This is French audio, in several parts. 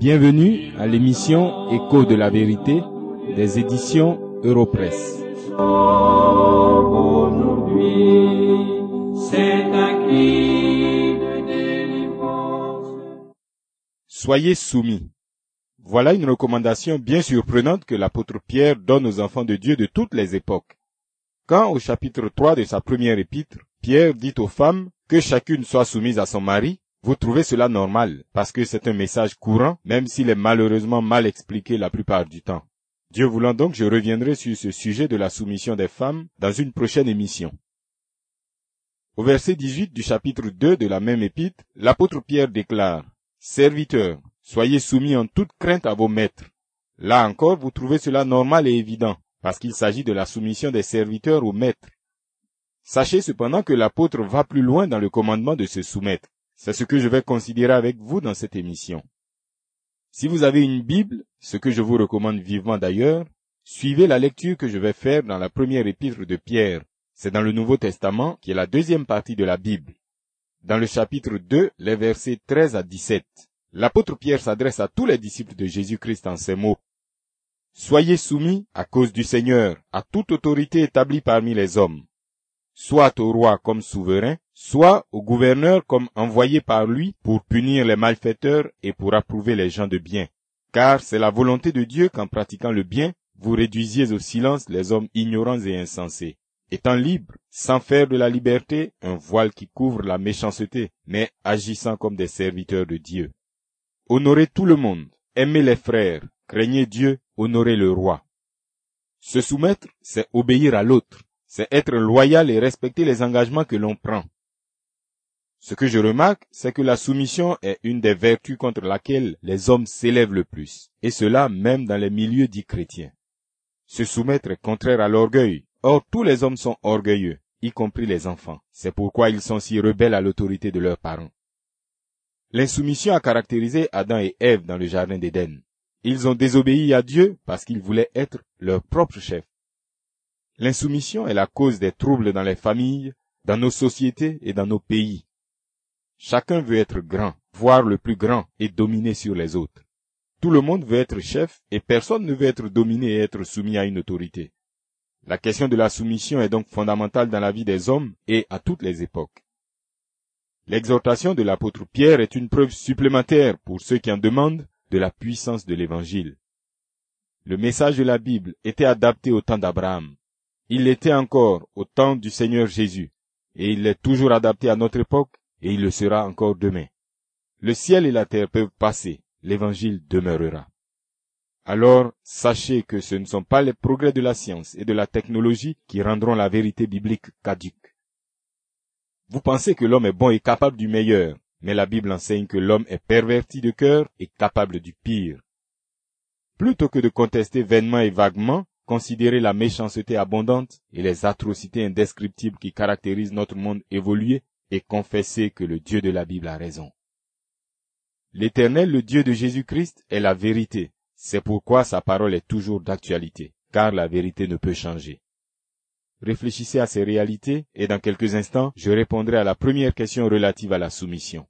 Bienvenue à l'émission Écho de la vérité des éditions délivrance. Soyez soumis. Voilà une recommandation bien surprenante que l'apôtre Pierre donne aux enfants de Dieu de toutes les époques. Quand au chapitre 3 de sa première épître, Pierre dit aux femmes que chacune soit soumise à son mari, vous trouvez cela normal, parce que c'est un message courant, même s'il est malheureusement mal expliqué la plupart du temps. Dieu voulant donc, je reviendrai sur ce sujet de la soumission des femmes dans une prochaine émission. Au verset 18 du chapitre 2 de la même épître, l'apôtre Pierre déclare, Serviteurs, soyez soumis en toute crainte à vos maîtres. Là encore, vous trouvez cela normal et évident, parce qu'il s'agit de la soumission des serviteurs aux maîtres. Sachez cependant que l'apôtre va plus loin dans le commandement de se soumettre. C'est ce que je vais considérer avec vous dans cette émission. Si vous avez une Bible, ce que je vous recommande vivement d'ailleurs, suivez la lecture que je vais faire dans la première épître de Pierre. C'est dans le Nouveau Testament qui est la deuxième partie de la Bible. Dans le chapitre 2, les versets 13 à 17, l'apôtre Pierre s'adresse à tous les disciples de Jésus-Christ en ces mots. Soyez soumis, à cause du Seigneur, à toute autorité établie parmi les hommes, soit au roi comme souverain, soit au gouverneur comme envoyé par lui pour punir les malfaiteurs et pour approuver les gens de bien. Car c'est la volonté de Dieu qu'en pratiquant le bien, vous réduisiez au silence les hommes ignorants et insensés. Étant libres, sans faire de la liberté un voile qui couvre la méchanceté, mais agissant comme des serviteurs de Dieu. Honorez tout le monde, aimez les frères, craignez Dieu, honorez le roi. Se soumettre, c'est obéir à l'autre c'est être loyal et respecter les engagements que l'on prend. Ce que je remarque, c'est que la soumission est une des vertus contre laquelle les hommes s'élèvent le plus, et cela même dans les milieux dits chrétiens. Se soumettre est contraire à l'orgueil. Or, tous les hommes sont orgueilleux, y compris les enfants. C'est pourquoi ils sont si rebelles à l'autorité de leurs parents. L'insoumission a caractérisé Adam et Ève dans le jardin d'Éden. Ils ont désobéi à Dieu parce qu'ils voulaient être leur propre chef. L'insoumission est la cause des troubles dans les familles, dans nos sociétés et dans nos pays. Chacun veut être grand, voire le plus grand, et dominer sur les autres. Tout le monde veut être chef et personne ne veut être dominé et être soumis à une autorité. La question de la soumission est donc fondamentale dans la vie des hommes et à toutes les époques. L'exhortation de l'apôtre Pierre est une preuve supplémentaire pour ceux qui en demandent de la puissance de l'Évangile. Le message de la Bible était adapté au temps d'Abraham. Il l'était encore au temps du Seigneur Jésus, et il est toujours adapté à notre époque, et il le sera encore demain. Le ciel et la terre peuvent passer, l'évangile demeurera. Alors, sachez que ce ne sont pas les progrès de la science et de la technologie qui rendront la vérité biblique caduque. Vous pensez que l'homme est bon et capable du meilleur, mais la Bible enseigne que l'homme est perverti de cœur et capable du pire. Plutôt que de contester vainement et vaguement, considérer la méchanceté abondante et les atrocités indescriptibles qui caractérisent notre monde évolué et confesser que le Dieu de la Bible a raison. L'Éternel, le Dieu de Jésus-Christ, est la vérité. C'est pourquoi sa parole est toujours d'actualité, car la vérité ne peut changer. Réfléchissez à ces réalités et dans quelques instants, je répondrai à la première question relative à la soumission.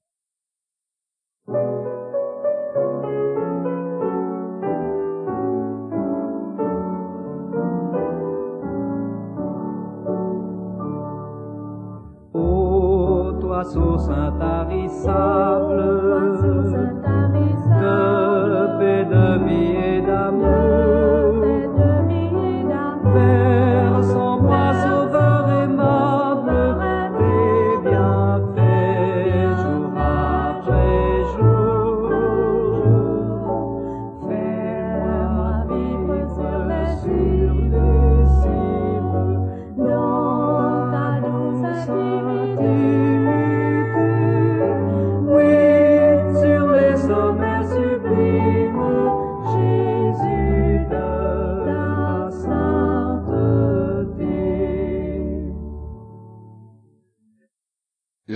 Ô toi, source intarissable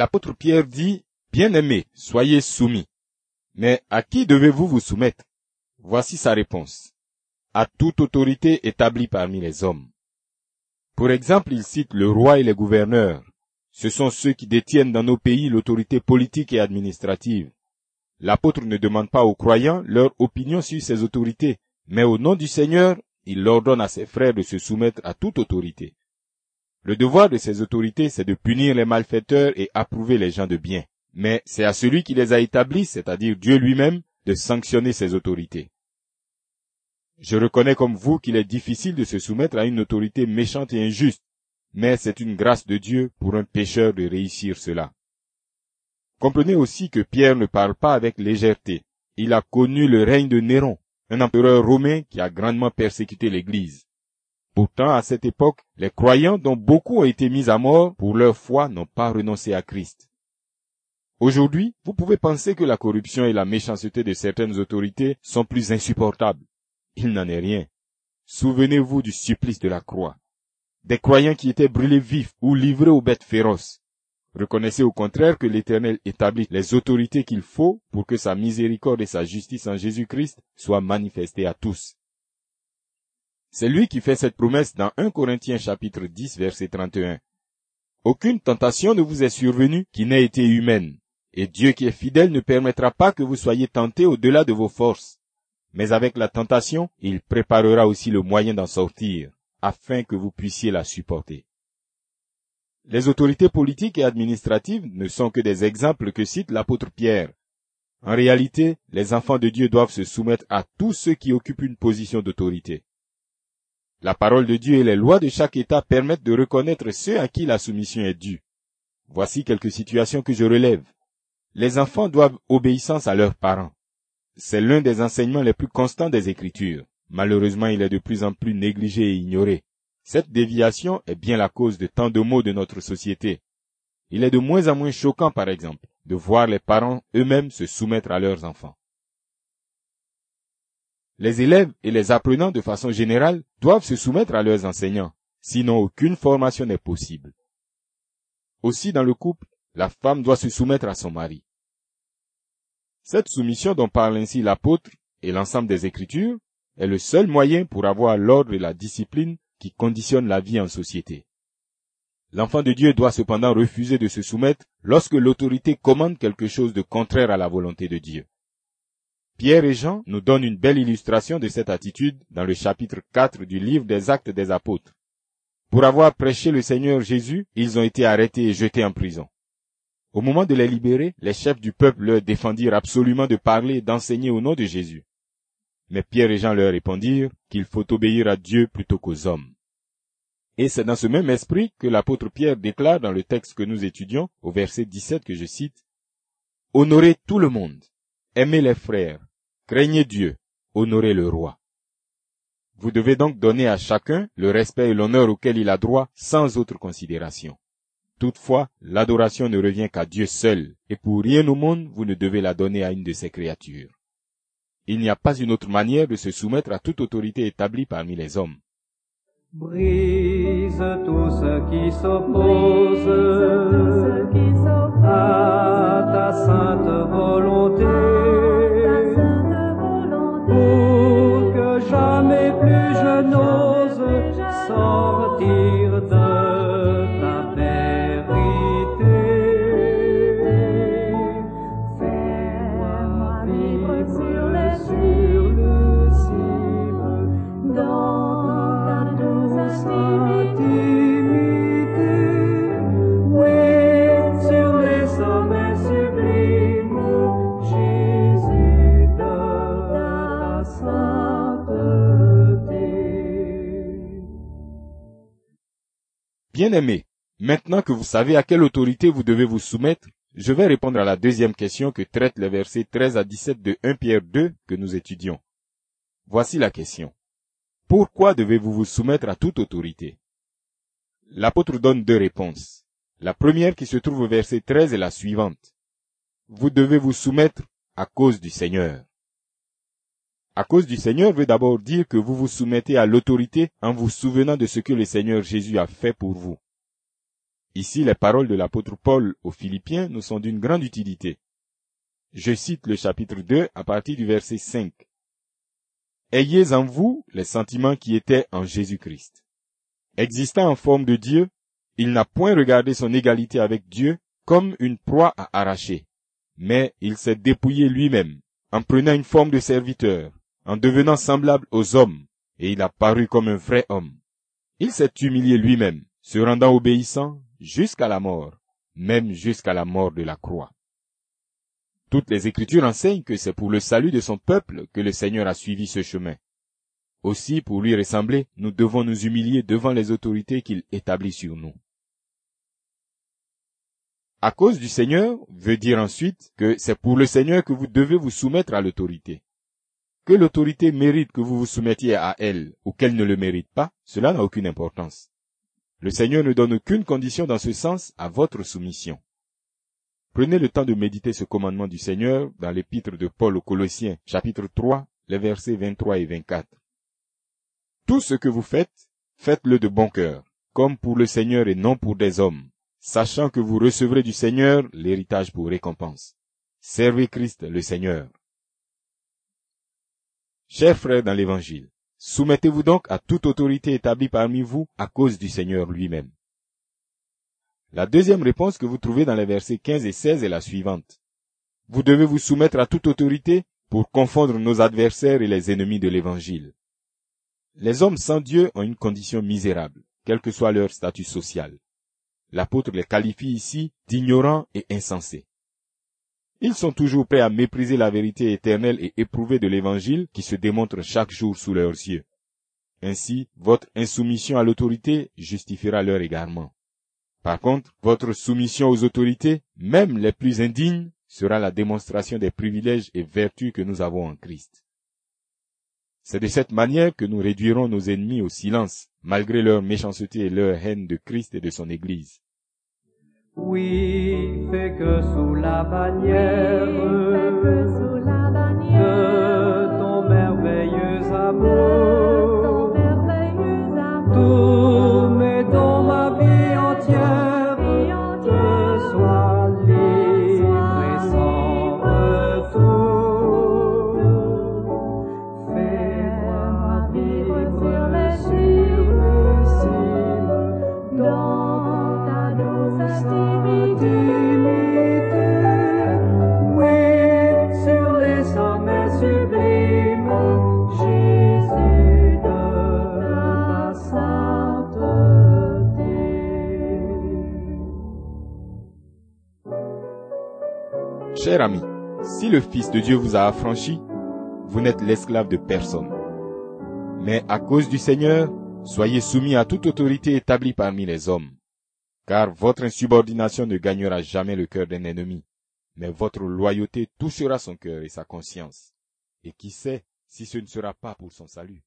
L'apôtre Pierre dit, Bien-aimés, soyez soumis. Mais à qui devez-vous vous soumettre? Voici sa réponse. À toute autorité établie parmi les hommes. Pour exemple, il cite le roi et les gouverneurs. Ce sont ceux qui détiennent dans nos pays l'autorité politique et administrative. l'apôtre ne demande pas aux croyants leur opinion sur ces autorités, mais au nom du Seigneur, il ordonne à ses frères de se soumettre à toute autorité. Le devoir de ces autorités, c'est de punir les malfaiteurs et approuver les gens de bien. Mais c'est à celui qui les a établis, c'est-à-dire Dieu lui-même, de sanctionner ces autorités. Je reconnais comme vous qu'il est difficile de se soumettre à une autorité méchante et injuste, mais c'est une grâce de Dieu pour un pécheur de réussir cela. Comprenez aussi que Pierre ne parle pas avec légèreté. Il a connu le règne de Néron, un empereur romain qui a grandement persécuté l'Église. Pourtant, à cette époque, les croyants dont beaucoup ont été mis à mort pour leur foi n'ont pas renoncé à Christ. Aujourd'hui, vous pouvez penser que la corruption et la méchanceté de certaines autorités sont plus insupportables. Il n'en est rien. Souvenez-vous du supplice de la croix. Des croyants qui étaient brûlés vifs ou livrés aux bêtes féroces. Reconnaissez au contraire que l'Éternel établit les autorités qu'il faut pour que sa miséricorde et sa justice en Jésus-Christ soient manifestées à tous. C'est lui qui fait cette promesse dans 1 Corinthiens chapitre 10 verset 31. Aucune tentation ne vous est survenue qui n'ait été humaine, et Dieu qui est fidèle ne permettra pas que vous soyez tentés au-delà de vos forces. Mais avec la tentation, il préparera aussi le moyen d'en sortir, afin que vous puissiez la supporter. Les autorités politiques et administratives ne sont que des exemples que cite l'apôtre Pierre. En réalité, les enfants de Dieu doivent se soumettre à tous ceux qui occupent une position d'autorité. La parole de Dieu et les lois de chaque État permettent de reconnaître ceux à qui la soumission est due. Voici quelques situations que je relève. Les enfants doivent obéissance à leurs parents. C'est l'un des enseignements les plus constants des Écritures. Malheureusement, il est de plus en plus négligé et ignoré. Cette déviation est bien la cause de tant de maux de notre société. Il est de moins en moins choquant, par exemple, de voir les parents eux-mêmes se soumettre à leurs enfants. Les élèves et les apprenants de façon générale doivent se soumettre à leurs enseignants, sinon aucune formation n'est possible. Aussi dans le couple, la femme doit se soumettre à son mari. Cette soumission dont parle ainsi l'apôtre et l'ensemble des Écritures est le seul moyen pour avoir l'ordre et la discipline qui conditionnent la vie en société. L'enfant de Dieu doit cependant refuser de se soumettre lorsque l'autorité commande quelque chose de contraire à la volonté de Dieu. Pierre et Jean nous donnent une belle illustration de cette attitude dans le chapitre 4 du livre des actes des apôtres. Pour avoir prêché le Seigneur Jésus, ils ont été arrêtés et jetés en prison. Au moment de les libérer, les chefs du peuple leur défendirent absolument de parler et d'enseigner au nom de Jésus. Mais Pierre et Jean leur répondirent qu'il faut obéir à Dieu plutôt qu'aux hommes. Et c'est dans ce même esprit que l'apôtre Pierre déclare dans le texte que nous étudions, au verset 17 que je cite, Honorez tout le monde, aimez les frères, craignez Dieu, honorez le roi. Vous devez donc donner à chacun le respect et l'honneur auquel il a droit sans autre considération. Toutefois, l'adoration ne revient qu'à Dieu seul, et pour rien au monde vous ne devez la donner à une de ses créatures. Il n'y a pas une autre manière de se soumettre à toute autorité établie parmi les hommes. Brise tout ce qui s'oppose à ta sainte volonté Bien-aimés, maintenant que vous savez à quelle autorité vous devez vous soumettre, je vais répondre à la deuxième question que traitent les versets 13 à 17 de 1 Pierre 2 que nous étudions. Voici la question. Pourquoi devez-vous vous soumettre à toute autorité? L'apôtre donne deux réponses. La première qui se trouve au verset 13 est la suivante. Vous devez vous soumettre à cause du Seigneur. À cause du Seigneur veut d'abord dire que vous vous soumettez à l'autorité en vous souvenant de ce que le Seigneur Jésus a fait pour vous. Ici, les paroles de l'apôtre Paul aux Philippiens nous sont d'une grande utilité. Je cite le chapitre 2 à partir du verset 5. Ayez en vous les sentiments qui étaient en Jésus-Christ. Existant en forme de Dieu, il n'a point regardé son égalité avec Dieu comme une proie à arracher, mais il s'est dépouillé lui-même, en prenant une forme de serviteur, en devenant semblable aux hommes, et il a paru comme un vrai homme. Il s'est humilié lui-même, se rendant obéissant jusqu'à la mort, même jusqu'à la mort de la croix. Toutes les Écritures enseignent que c'est pour le salut de son peuple que le Seigneur a suivi ce chemin. Aussi, pour lui ressembler, nous devons nous humilier devant les autorités qu'il établit sur nous. À cause du Seigneur veut dire ensuite que c'est pour le Seigneur que vous devez vous soumettre à l'autorité. Que l'autorité mérite que vous vous soumettiez à elle ou qu'elle ne le mérite pas, cela n'a aucune importance. Le Seigneur ne donne aucune condition dans ce sens à votre soumission. Prenez le temps de méditer ce commandement du Seigneur dans l'épître de Paul aux Colossiens, chapitre 3, les versets 23 et 24. Tout ce que vous faites, faites-le de bon cœur, comme pour le Seigneur et non pour des hommes, sachant que vous recevrez du Seigneur l'héritage pour récompense. Servez Christ le Seigneur. Chers frères dans l'Évangile, soumettez-vous donc à toute autorité établie parmi vous à cause du Seigneur lui-même. La deuxième réponse que vous trouvez dans les versets 15 et 16 est la suivante. Vous devez vous soumettre à toute autorité pour confondre nos adversaires et les ennemis de l'Évangile. Les hommes sans Dieu ont une condition misérable, quel que soit leur statut social. L'apôtre les qualifie ici d'ignorants et insensés. Ils sont toujours prêts à mépriser la vérité éternelle et éprouvée de l'Évangile qui se démontre chaque jour sous leurs yeux. Ainsi, votre insoumission à l'autorité justifiera leur égarement. Par contre, votre soumission aux autorités, même les plus indignes, sera la démonstration des privilèges et vertus que nous avons en Christ. C'est de cette manière que nous réduirons nos ennemis au silence, malgré leur méchanceté et leur haine de Christ et de son Église. Oui, fait que sous la bannière que sous la bannière de ton merveilleux de amour, ton merveilleux amour, Cher ami, si le Fils de Dieu vous a affranchi, vous n'êtes l'esclave de personne. Mais à cause du Seigneur, soyez soumis à toute autorité établie parmi les hommes. Car votre insubordination ne gagnera jamais le cœur d'un ennemi, mais votre loyauté touchera son cœur et sa conscience. Et qui sait si ce ne sera pas pour son salut?